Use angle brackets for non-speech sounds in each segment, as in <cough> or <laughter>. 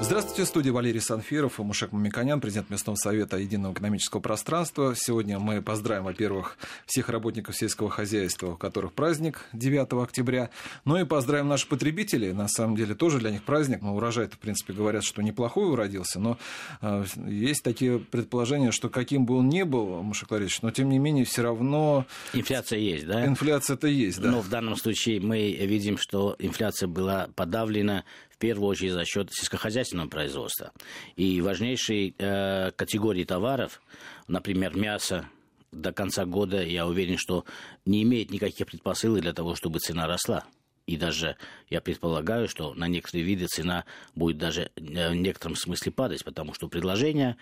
Здравствуйте, в студии Валерий Санфиров и Мушек Мамиконян, президент местного совета Единого экономического пространства. Сегодня мы поздравим, во-первых, всех работников сельского хозяйства, у которых праздник 9 октября, но и поздравим наших потребителей. На самом деле тоже для них праздник. Но урожай-то, в принципе, говорят, что неплохой уродился, но э, есть такие предположения, что каким бы он ни был, Мушек Ларисович, но тем не менее все равно... Инфляция есть, да? Инфляция-то есть, да. Но в данном случае мы видим, что инфляция была подавлена первую очередь за счет сельскохозяйственного производства. И важнейшие э, категории товаров, например, мясо, до конца года, я уверен, что не имеет никаких предпосылок для того, чтобы цена росла. И даже я предполагаю, что на некоторые виды цена будет даже э, в некотором смысле падать, потому что предложение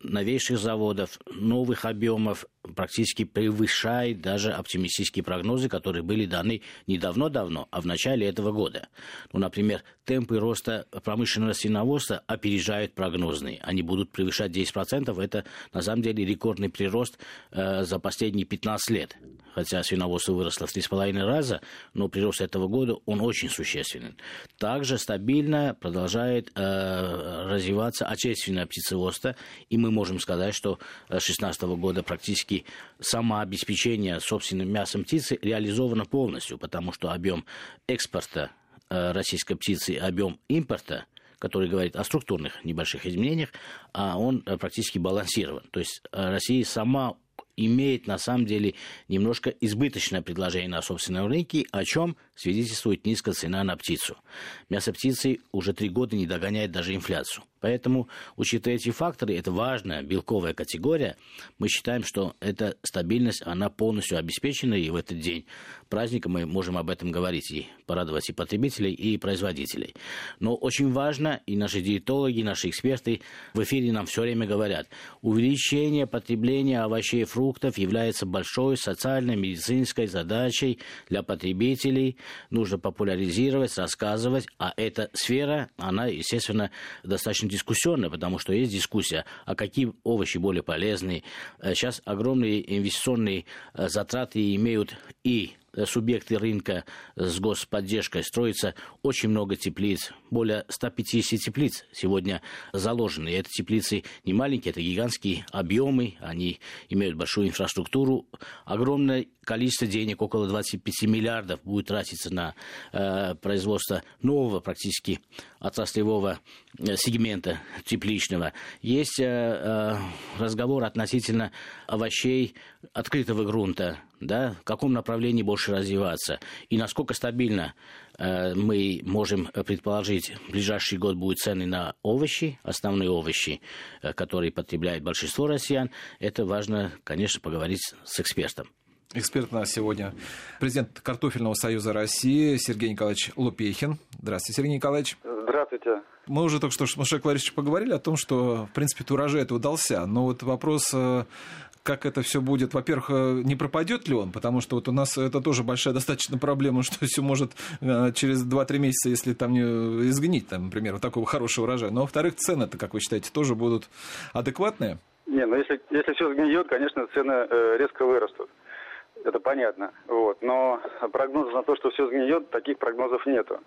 новейших заводов, новых объемов практически превышает даже оптимистические прогнозы, которые были даны не давно-давно, а в начале этого года. Ну, например, темпы роста промышленного свиноводства опережают прогнозные. Они будут превышать 10%. Это, на самом деле, рекордный прирост э, за последние 15 лет. Хотя свиноводство выросло в 3,5 раза, но прирост этого года, он очень существенный. Также стабильно продолжает э, развиваться отечественное птицеводство, и мы можем сказать, что с 2016 года практически самообеспечение собственным мясом птицы реализовано полностью, потому что объем экспорта э, российской птицы, объем импорта который говорит о структурных небольших изменениях, а он э, практически балансирован. То есть э, Россия сама имеет на самом деле немножко избыточное предложение на собственном рынке, о чем свидетельствует низкая цена на птицу. Мясо птицы уже три года не догоняет даже инфляцию. Поэтому, учитывая эти факторы, это важная белковая категория, мы считаем, что эта стабильность, она полностью обеспечена, и в этот день праздника мы можем об этом говорить и порадовать и потребителей, и производителей. Но очень важно, и наши диетологи, наши эксперты в эфире нам все время говорят, увеличение потребления овощей и фруктов является большой социальной медицинской задачей для потребителей. Нужно популяризировать, рассказывать, а эта сфера, она, естественно, достаточно дискуссионная, потому что есть дискуссия, а какие овощи более полезные. Сейчас огромные инвестиционные э, затраты имеют и Э, субъекты рынка с господдержкой строится очень много теплиц, более 150 теплиц сегодня заложены. Эти теплицы не маленькие, это гигантские объемы, они имеют большую инфраструктуру, огромное количество денег, около 25 миллиардов будет тратиться на э, производство нового практически отраслевого э, сегмента тепличного. Есть э, э, разговор относительно овощей открытого грунта, да, в каком направлении больше развиваться и насколько стабильно э, мы можем предположить, в ближайший год будут цены на овощи, основные овощи, э, которые потребляет большинство россиян. Это важно, конечно, поговорить с экспертом. Эксперт у нас сегодня президент Картофельного союза России Сергей Николаевич Лупехин. Здравствуйте, Сергей Николаевич. Здравствуйте. Мы уже только что с Машек Ларисовичем поговорили о том, что, в принципе, урожай это удался. Но вот вопрос э, как это все будет. Во-первых, э, не пропадет ли он, потому что вот у нас это тоже большая достаточно проблема, <laughs> что все может э, через 2-3 месяца, если там не изгнить, там, например, вот такого хорошего урожая. Но, во-вторых, цены-то, как вы считаете, тоже будут адекватные? Не, ну если, если все сгниет, конечно, цены резко вырастут. Это понятно. Вот. Но прогнозов на то, что все сгниет, таких прогнозов нету.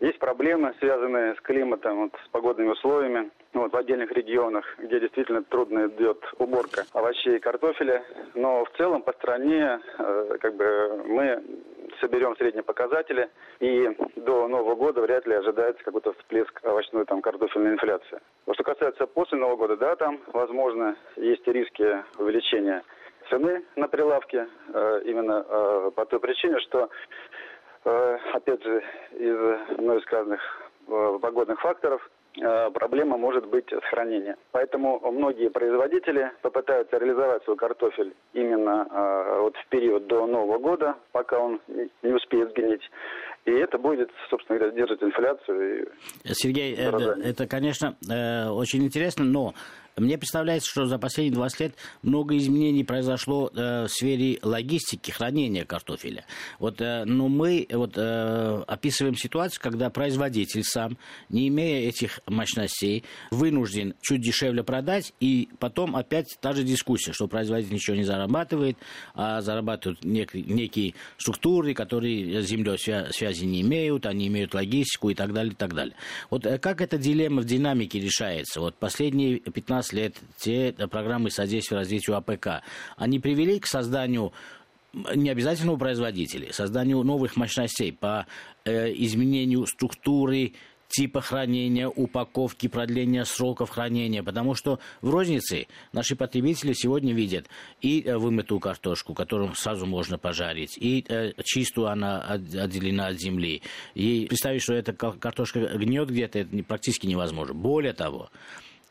Есть проблемы, связанные с климатом, вот, с погодными условиями вот, в отдельных регионах, где действительно трудно идет уборка овощей и картофеля. Но в целом по стране э, как бы мы соберем средние показатели, и до Нового года вряд ли ожидается какой-то всплеск овощной там, картофельной инфляции. Что касается после Нового года, да, там, возможно, есть риски увеличения цены на прилавке, э, именно э, по той причине, что Э, опять же, из мной сказанных погодных факторов, проблема может быть с хранением. Поэтому многие производители попытаются реализовать свой картофель именно вот в период до Нового года, пока он не успеет сгнить. И это будет, собственно говоря, держать инфляцию. Сергей, это, это, конечно, очень интересно, но Мне представляется, что за последние 20 лет много изменений произошло э, в сфере логистики, хранения картофеля. Вот, э, но мы вот, э, описываем ситуацию, когда производитель сам, не имея этих мощностей, вынужден чуть дешевле продать, и потом опять та же дискуссия, что производитель ничего не зарабатывает, а зарабатывают нек- некие структуры, которые с землей свя- связи не имеют, они имеют логистику и так далее, и так далее. Вот как эта дилемма в динамике решается? Вот последние 15 лет те программы содействия развитию АПК, они привели к созданию не обязательно у производителей, созданию новых мощностей по э, изменению структуры типа хранения, упаковки, продления сроков хранения, потому что в рознице наши потребители сегодня видят и э, вымытую картошку, которую сразу можно пожарить, и э, чистую она отделена от земли. И представить, что эта картошка гнет где-то, это практически невозможно. Более того,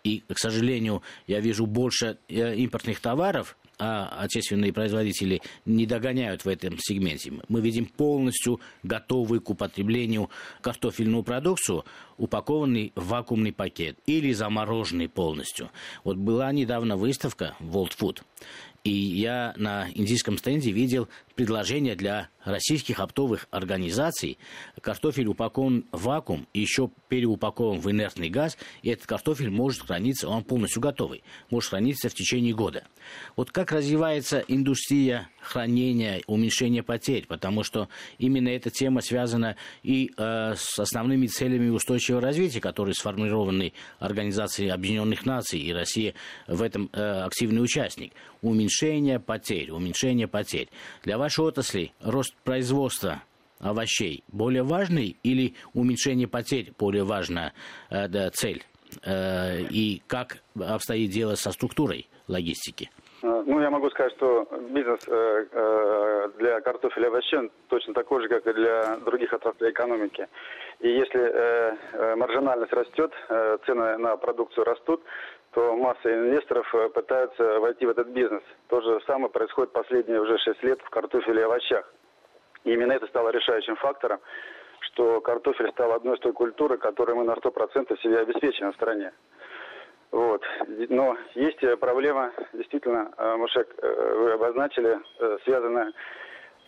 и, к сожалению, я вижу больше э, импортных товаров, а отечественные производители не догоняют в этом сегменте. Мы видим полностью готовую к употреблению картофельную продукцию, упакованный в вакуумный пакет или замороженный полностью. Вот была недавно выставка World Food, и я на индийском стенде видел предложение для российских оптовых организаций. Картофель упакован в вакуум еще переупакован в инертный газ, и этот картофель может храниться, он полностью готовый, может храниться в течение года. Вот как развивается индустрия хранения, уменьшения потерь, потому что именно эта тема связана и э, с основными целями устойчивого развития, которые сформированы Организацией Объединенных Наций, и Россия в этом э, активный участник. Уменьшение потерь, уменьшение потерь. Для вашей отрасли рост производства овощей более важный или уменьшение потерь более важная э, да, цель? Э, и как обстоит дело со структурой логистики? Ну, я могу сказать, что бизнес э, э, для картофеля и овощей точно такой же, как и для других отраслей экономики. И если э, э маржинальность растет, э, цены на продукцию растут, то масса инвесторов э, пытаются войти в этот бизнес. То же самое происходит последние уже 6 лет в картофеле и овощах. И именно это стало решающим фактором, что картофель стал одной из той культуры, которой мы на 100% себе обеспечены в стране. Вот. Но есть проблема, действительно, э, Мушек, э, вы обозначили, связанная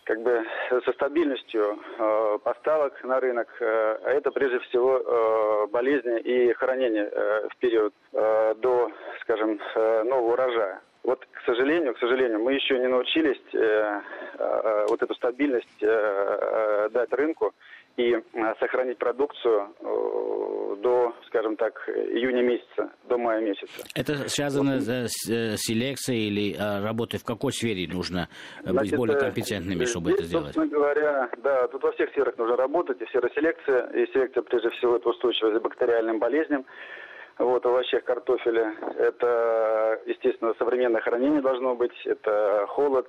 как бы со стабильностью э, поставок на рынок. Э, а это прежде всего э, болезни и хранение э, в период э, до, скажем, э, нового урожая. Вот, к сожалению, к сожалению, мы еще не научились э, э, э вот эту стабильность э, э, дать рынку и э, сохранить продукцию э, до, скажем так, июня месяца, до мая месяца. Это связано вот. с э, селекцией или работой в какой сфере нужно Значит, быть более компетентными, чтобы здесь, это сделать? Собственно говоря, да, тут во всех сферах нужно работать, и сфера и селекция, прежде всего, это устойчивость к бактериальным болезням, вот, овощах картофеля. Это, естественно, современное хранение должно быть, это холод,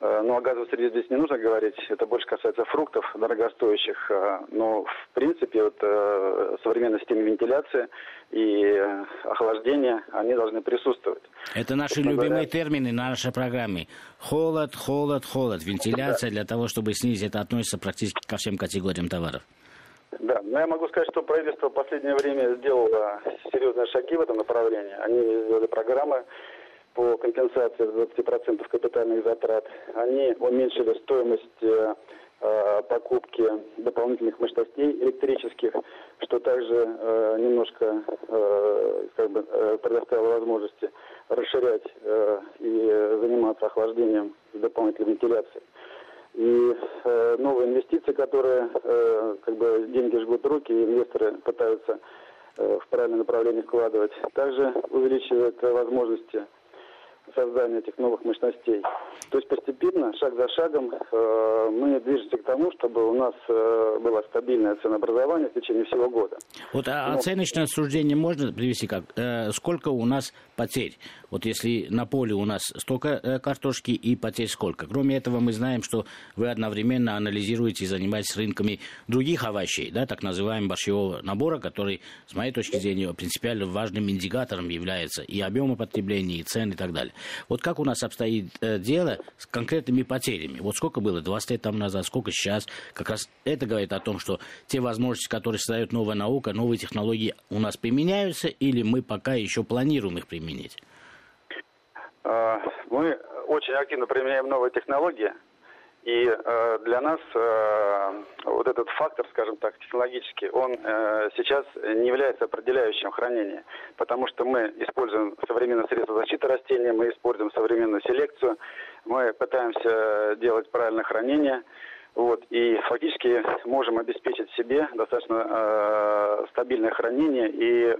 ну, о газовой среде здесь не нужно говорить, это больше касается фруктов дорогостоящих. Э, но, в принципе, вот э, современная система вентиляции и охлаждения, они должны присутствовать. Это наши любимые говоря... термины на нашей программе. Холод, холод, холод. Вентиляция для того, чтобы снизить, это относится практически ко всем категориям товаров. Да, но я могу сказать, что правительство в последнее время сделало серьезные шаги в этом направлении. Они сделали программы по компенсации 20% капитальных затрат. Они уменьшили стоимость э, э, покупки дополнительных мощностей электрических, что также э, немножко э, как бы, э, предоставило возможности расширять э, и заниматься охлаждением с дополнительной вентиляцией. И э, новые инвестиции, которые э, как бы деньги жгут руки, и инвесторы пытаются э, в правильное направление вкладывать, также увеличивают возможности создания этих новых мощностей. То есть постепенно, шаг за шагом, э, мы движемся к тому, чтобы у нас э, было стабильное ценообразование в течение всего года. Вот а, Но... оценочное суждение можно привести как? Э, сколько у нас потерь? Вот если на поле у нас столько э, картошки и потерь сколько? Кроме этого, мы знаем, что вы одновременно анализируете и занимаетесь рынками других овощей, да, так называемого борщевого набора, который, с моей точки зрения, принципиально важным индикатором является и объема потребления, и цен, и так далее. Далее. Вот как у нас обстоит э, дело с конкретными потерями? Вот сколько было 20 лет тому назад, сколько сейчас? Как раз это говорит о том, что те возможности, которые создает новая наука, новые технологии у нас применяются, или мы пока еще планируем их применить? А, мы очень активно применяем новые технологии. И э, для нас э, вот этот фактор, скажем так, технологический, он э, сейчас не является определяющим хранения, потому что мы используем современные средства защиты растений, мы используем современную селекцию, мы пытаемся делать правильное хранение, вот, и фактически можем обеспечить себе достаточно э, стабильное хранение и э,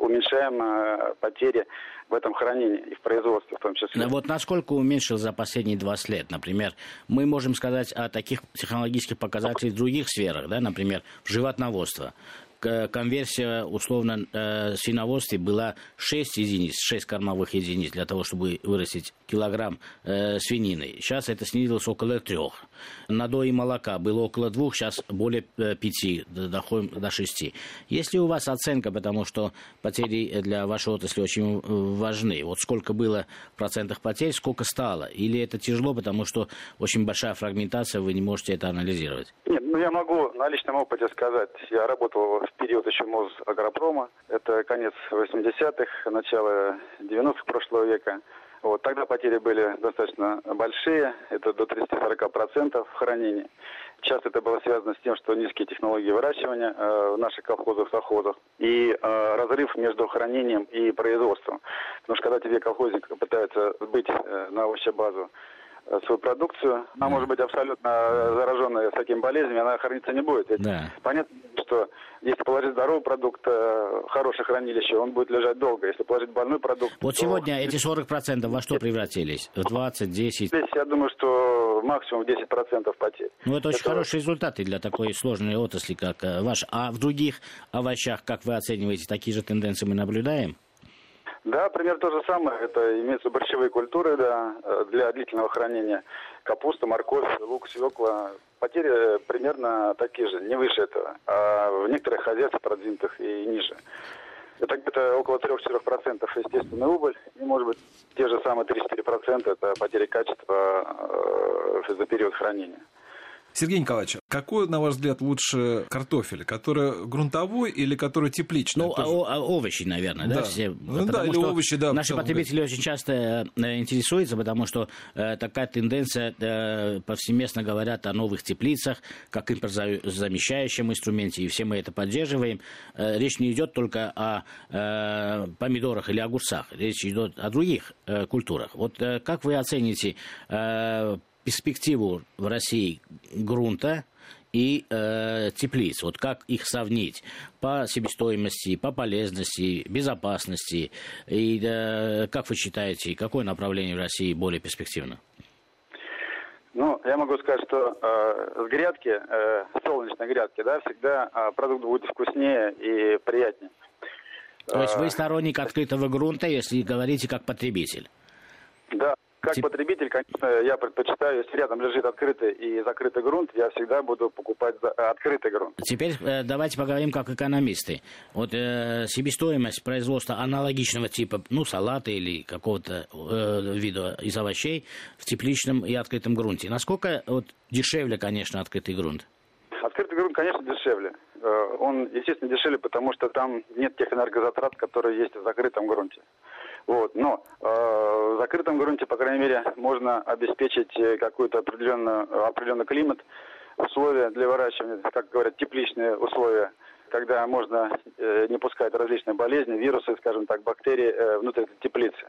уменьшаем э, потери в этом хранении и в производстве в том числе. Вот насколько уменьшил за последние 20 лет, например, мы можем сказать о таких технологических показателях в других сферах, да, например, в животноводство конверсия, условно, э, свиноводстве была 6 единиц, 6 кормовых единиц для того, чтобы вырастить килограмм э, свинины. Сейчас это снизилось около трех. Надои молока было около двух, сейчас более э, пяти, доходим до шести. Есть ли у вас оценка, потому что потери для вашей отрасли очень э, важны? Вот сколько было в процентах потерь, сколько стало? Или это тяжело, потому что очень большая фрагментация, вы не можете это анализировать? Нет, ну я могу на личном опыте сказать. Я работал в период еще Мосагропрома. Это конец 80-х, начало 90-х прошлого века. Вот, тогда потери были достаточно большие, это до 30-40% в хранении. Часто это было связано с тем, что низкие технологии выращивания э, в наших колхозах, совхозах и э, разрыв между хранением и производством. Потому что когда тебе колхозник пытается быть э, на овощебазу свою продукцию. Она может быть абсолютно зараженная такими болезнями, она храниться не будет. Ведь да. Понятно, что если положить здоровый продукт, э, хорошее хранилище, он будет лежать долго. Если положить больной продукт... Вот то... сегодня эти 40% во что превратились? В 20, 10? Здесь я думаю, что максимум 10% потерь. Ну, это очень это... хорошие результаты для такой сложной отрасли, как э, ваш. А в других овощах, как вы оцениваете, такие же тенденции мы наблюдаем? Да, пример то же самое. Это имеются борщевые культуры да, для длительного хранения. Капуста, морковь, лук, свекла. Потери примерно такие же, не выше этого. А в некоторых хозяйствах продвинутых и ниже. Это где-то около 3-4% естественная убыль. И, может быть, те же самые 3-4% это потери качества э, за период хранения. Сергей Николаевич, какой, на ваш взгляд, лучше картофель? Который грунтовой или который тепличный? Ну, о- о- овощи, наверное, да? да? Все, ну, да, или овощи, да. Наши потребители да. очень часто э, интересуются, потому что э, такая тенденция, э, повсеместно говорят о новых теплицах, как импортозамещающем инструменте, и все мы это поддерживаем. Э, речь не идет только о э, помидорах или огурцах, речь идет о других э, культурах. Вот э, как вы оцените э, перспективу в России грунта и э, теплиц. Вот как их сравнить по себестоимости, по полезности, безопасности. И э, как вы считаете, какое направление в России более перспективно? Ну, я могу сказать, что э, с грядки, э, солнечной грядки, да, всегда э, продукт будет вкуснее и приятнее. То есть вы сторонник открытого грунта, если говорите как потребитель? Да, как Тип... потребитель, конечно, я предпочитаю, если рядом лежит открытый и закрытый грунт, я всегда буду покупать. Э, открытый грунт. Теперь э, давайте поговорим как экономисты. Вот э, себестоимость производства аналогичного типа, ну, салата или какого-то э, вида из овощей в тепличном и открытом грунте. Насколько вот, дешевле, конечно, открытый грунт? Открытый грунт, конечно, дешевле. Э, он, естественно, дешевле, потому что там нет тех энергозатрат, которые есть в закрытом грунте. Вот. Но э, в закрытом грунте, по крайней мере, можно обеспечить э, какой-то определенный, определенный климат, условия для выращивания, как говорят, тепличные условия, когда можно э, не пускать различные болезни, вирусы, скажем так, бактерии э, внутрь теплицы.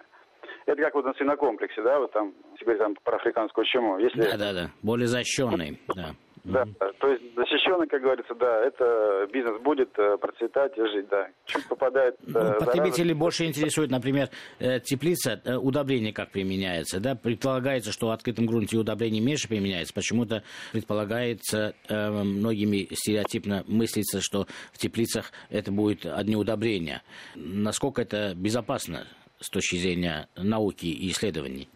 Это как вот на свинокомплексе, да, вот там, теперь там про африканскую чуму. Если... Да, да, да, более защищенный, да. Да, то есть защищенный, как говорится, да, это бизнес будет э, процветать и жить, да. Чуть попадает... Ну, э, потребители зараза... больше интересует, например, э, теплица, удобрение как применяется, да, предполагается, что в открытом грунте удобрение меньше применяется, почему-то предполагается, многими стереотипно мыслится, что в теплицах это будет одни удобрения. Насколько это безопасно с точки зрения науки и исследований?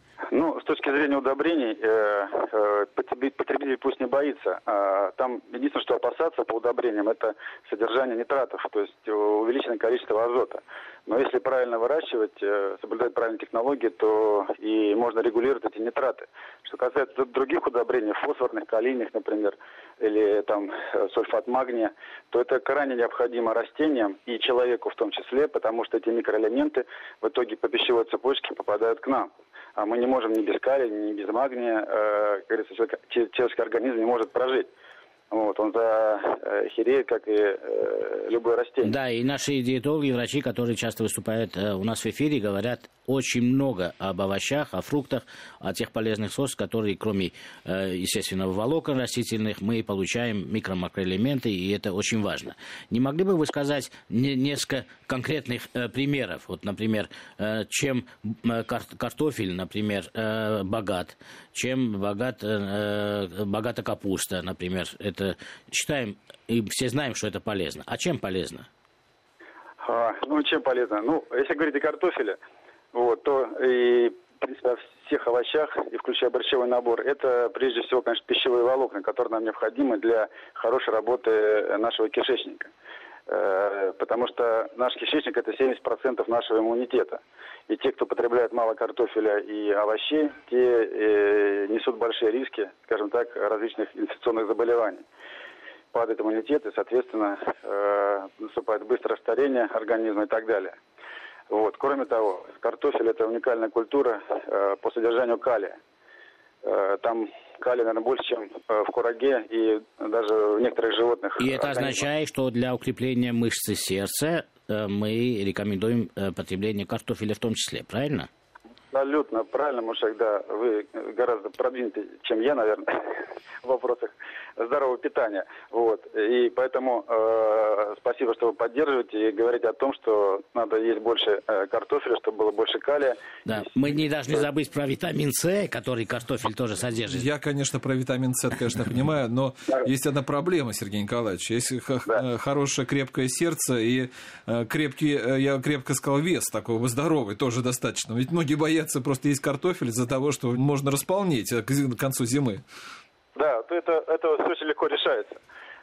С точки зрения удобрений, э, э, потребитель пусть не боится. А, там единственное, что опасаться по удобрениям, это содержание нитратов, то есть увеличенное количество азота. Но если правильно выращивать, э, соблюдать правильные технологии, то и можно регулировать эти нитраты. Что касается других удобрений, фосфорных, калийных, например, или там сульфат магния, то это крайне необходимо растениям и человеку в том числе, потому что эти микроэлементы в итоге по пищевой цепочке попадают к нам. А мы не можем ни без калия, ни без магния, э, как говорится, человеческий организм не может прожить. Вот, он захереет, как и э, любое растение. Да, и наши диетологи, врачи, которые часто выступают э, у нас в эфире, говорят очень много об овощах, о фруктах, о тех полезных свойств, которые, кроме, э, естественно, волокон растительных, мы получаем микро-макроэлементы, и это очень важно. Не могли бы вы сказать не, несколько конкретных э, примеров? Вот, например, э, чем э, кар картофель, например, э, богат, чем богат, э, богата капуста, например, это это считаем и все знаем, что это полезно. А чем полезно? А, ну, чем полезно? Ну, если говорить о картофеле, вот, то и, в принципе, о всех овощах, и включая борщевой набор, это, прежде всего, конечно, пищевые волокна, которые нам необходимы для хорошей работы нашего кишечника. Э, потому что наш кишечник – это 70% нашего иммунитета. И те, кто потребляет мало картофеля и овощей, те э, несут большие риски, скажем так, различных инфекционных заболеваний. Падает иммунитет, и, соответственно, э, наступает быстрое старение организма и так далее. Вот. Кроме того, картофель – это уникальная культура по содержанию калия. Э, там калия, наверное, больше, чем э, в кураге и даже в некоторых животных. И это означает, что для укрепления мышцы сердца э, мы рекомендуем потребление картофеля в том числе, правильно? Абсолютно правильно, Мушек, да. Вы гораздо продвинутый, чем я, наверное, <laughs> вопросах здорового питания. Вот. И поэтому э, спасибо, что вы поддерживаете и говорите о том, что надо есть больше э, картофеля, чтобы было больше калия. Да, мы не должны забыть про витамин С, который картофель тоже содержит. Я, конечно, про витамин С, конечно, понимаю, но есть одна проблема, Сергей Николаевич. Есть э, хорошее крепкое сердце и э, крепкий, э, я крепко сказал, вес такой здоровый, тоже достаточно. Ведь многие боятся просто есть картофель из-за того, что можно располнеть к концу зимы. Да, то это, это очень легко решается.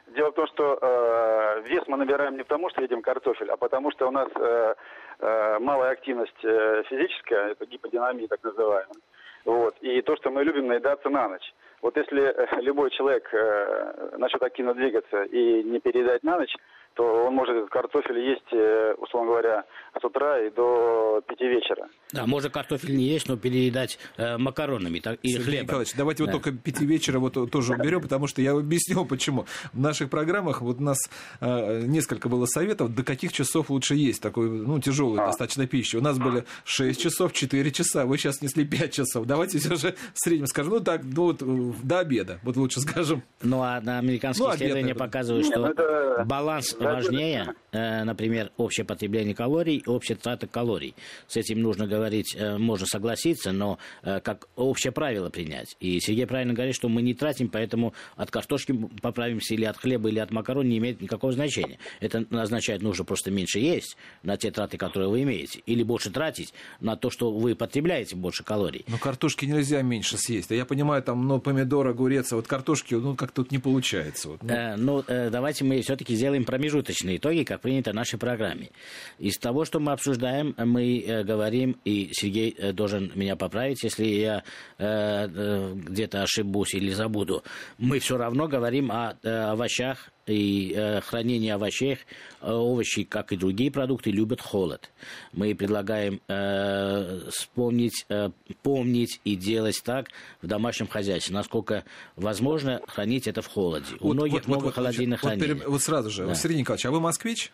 Дело в том, что э, вес мы набираем не потому, что едим картофель, а потому что у нас э, э, малая активность э, физическая, это гиподинамия так называемая. Вот. И то, что мы любим наедаться на ночь. Вот если э, любой человек э, начнет активно двигаться и не переедать на ночь, то он может этот картофель есть, э, условно говоря, с утра и до пяти вечера. Да, может картофель не есть, но переедать э, макаронами так, и Сергей хлебом. Николаевич, давайте да. вот только пяти вечера вот тоже уберем, потому что я объясню, почему. В наших программах вот у нас э, несколько было советов, до каких часов лучше есть такой, ну, тяжелую а. достаточно пищу. У нас были 6 часов, 4 часа, вы сейчас несли 5 часов. Давайте все же в среднем скажем, ну, так, ну, вот до обеда, вот лучше скажем. Ну, а на американские ну, исследования показывают, что ну, это... баланс важнее, э, например, общее потребление калорий, общая трата калорий. С этим нужно говорить, э, можно согласиться, но э, как общее правило принять. И Сергей правильно говорит, что мы не тратим, поэтому от картошки поправимся или от хлеба, или от макарон не имеет никакого значения. Это означает, нужно просто меньше есть на те траты, которые вы имеете, или больше тратить на то, что вы потребляете больше калорий. Но картошки нельзя меньше съесть. Я понимаю, там, ну, помидор, огурец, а вот картошки, ну, как тут не получается. Вот, ну. Э, ну, э, давайте мы все-таки сделаем промежуточные итоги, как принято в нашей программе. Из того, что мы обсуждаем, мы э, говорим, и Сергей э, должен меня поправить, если я э, где-то ошибусь или забуду, мы все равно говорим о овощах и э, хранение овощей, э, овощи, как и другие продукты, любят холод. Мы предлагаем э, вспомнить, э, помнить и делать так в домашнем хозяйстве, насколько возможно хранить это в холоде. У многих вот, много вот, холодильных вот, хранений. Вот, вот сразу же, да. Сергей Николаевич, а вы москвич?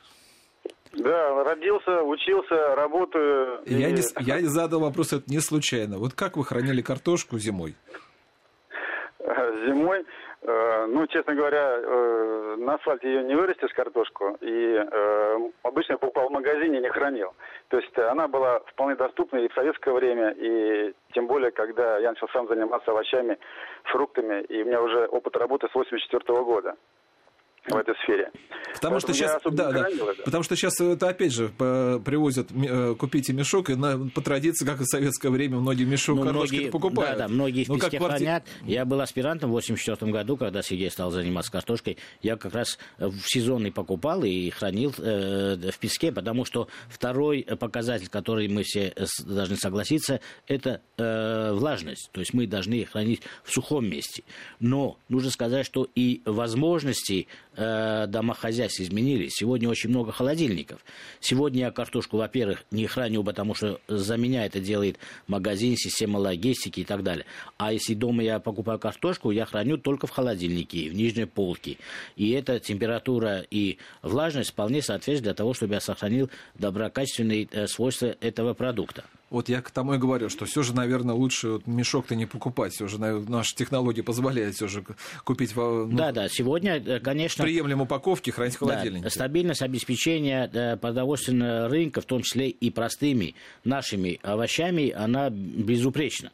Да, родился, учился, работаю. Я, и... не, я задал вопрос это не случайно. Вот как вы хранили картошку зимой? Зимой, ну, честно говоря, э, на асфальте ее не вырастешь, картошку, и э, обычно покупал в магазине, не хранил. То есть она была вполне доступна и в советское время, и тем более, когда я начал сам заниматься овощами, фруктами, и у меня уже опыт работы с 84 года. В этой сфере. Потому что, сейчас, да, да, потому что сейчас это опять же привозят, э, купите мешок, и на, по традиции, как и в советское время, многие мешок ну, картошки многие, покупают. Да, да, многие в ну, песке кварти... хранят. Я был аспирантом в 84 году, когда Сергей стал заниматься картошкой. Я как раз в сезонный покупал и хранил э, в песке, потому что второй показатель, который мы все должны согласиться, это э, влажность. То есть мы должны хранить в сухом месте. Но нужно сказать, что и возможности э, домохозяйств изменились. Сегодня очень много холодильников. Сегодня я картошку, во-первых, не храню, потому что за меня это делает магазин, система логистики и так далее. А если дома я покупаю картошку, я храню только в холодильнике, в нижней полке. И эта температура и влажность вполне соответствует для того, чтобы я сохранил доброкачественные э, свойства этого продукта. Вот я к тому и говорю, что все же, наверное, лучше вот мешок-то не покупать. Все же наши технологии позволяют все же купить... Ну, да, да, сегодня, э, конечно... Приемлемой упаковки хранить в холодильнике. Да, стабильность обеспечения э, продовольственного рынка, в том числе и простыми нашими овощами, она безупречна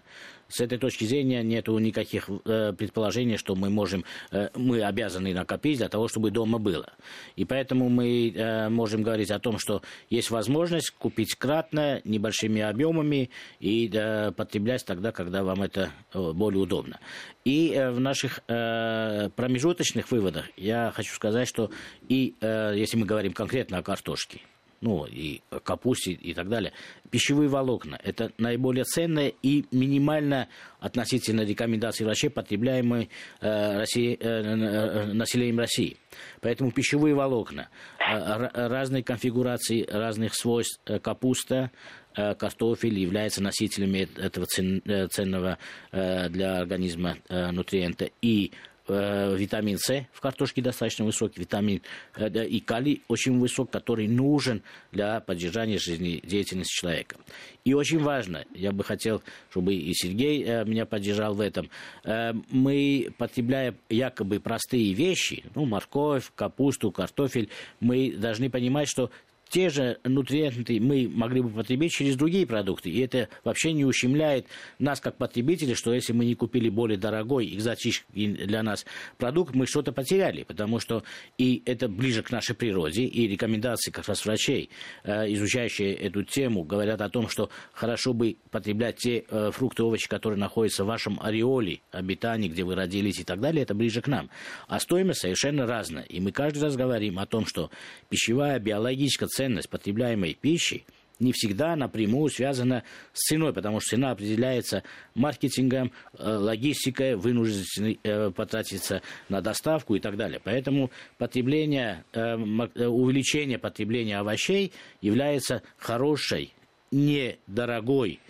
с этой точки зрения нет никаких э, предположений, что мы можем, э, мы обязаны накопить для того, чтобы дома было. И поэтому мы э, можем говорить о том, что есть возможность купить кратно, небольшими объемами и э, потреблять тогда, когда вам это э, более удобно. И э, в наших э, промежуточных выводах я хочу сказать, что и э, если мы говорим конкретно о картошке, ну и капусте и так далее. Пищевые волокна – это наиболее ценное и минимально относительно рекомендаций врачей, потребляемые э, России, э, э, населением России. Поэтому пищевые волокна э, разной конфигурации, разных свойств э, капуста, э, картофель являются носителями этого цен, э, ценного э, для организма э, нутриента. И э, витамин С в картошке достаточно высокий, витамин э, и калий очень высок, который нужен для поддержания жизнедеятельности человека. И очень важно, я бы хотел, чтобы и Сергей э, меня поддержал в этом, э, мы, потребляя якобы простые вещи, ну, морковь, капусту, картофель, мы должны понимать, что те же нутриенты мы могли бы потребить через другие продукты. И это вообще не ущемляет нас как потребителей, что если мы не купили более дорогой, экзотический для нас продукт, мы что-то потеряли. Потому что и это ближе к нашей природе, и рекомендации как раз врачей, э, изучающие эту тему, говорят о том, что хорошо бы потреблять те э, фрукты, овощи, которые находятся в вашем ореоле обитания, где вы родились и так далее, это ближе к нам. А стоимость совершенно разная. И мы каждый раз говорим о том, что пищевая, биологическая ценность потребляемой пищи не всегда напрямую связана с ценой, потому что цена определяется маркетингом, э, логистикой, вынуждены э, потратиться на доставку и так далее. Поэтому потребление, э, увеличение потребления овощей является хорошей, недорогой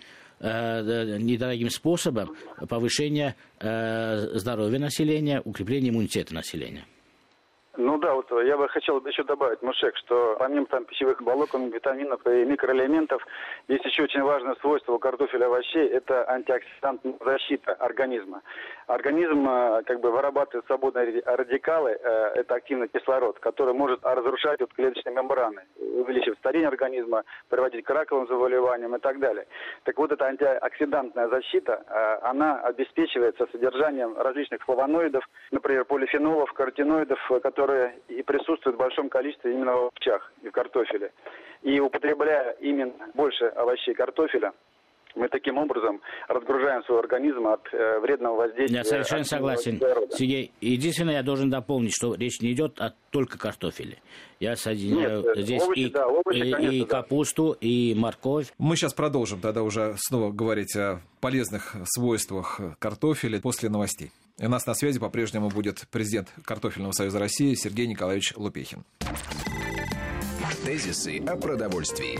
недорогим способом повышения здоровья населения, укрепления иммунитета населения. Ну да, вот я бы хотел еще добавить, Мушек, что помимо там пищевых волокон, витаминов и микроэлементов, есть еще очень важное свойство у картофеля овощей, это антиоксидантная защита организма. Организм э, как бы вырабатывает свободные радикалы, э, это активный кислород, который может разрушать вот клеточные мембраны, увеличивать старение организма, приводить к раковым заболеваниям и так далее. Так вот эта антиоксидантная защита, э, она обеспечивается содержанием различных флавоноидов, например, полифенолов, каротиноидов, которые которые и присутствуют в большом количестве именно в овощах и в картофеле. И употребляя именно больше овощей картофеля, мы таким образом разгружаем свой организм от э, вредного воздействия. Я совершенно согласен. Сергей, единственное, я должен дополнить, что речь не идет о только картофеле. Я соединяю Нет, здесь овощи, и, да, овощи, и, конечно, и капусту, да. и морковь. Мы сейчас продолжим тогда уже снова говорить о полезных свойствах картофеля после новостей. И у нас на связи по-прежнему будет президент Картофельного союза России Сергей Николаевич Лупехин. Тезисы о продовольствии.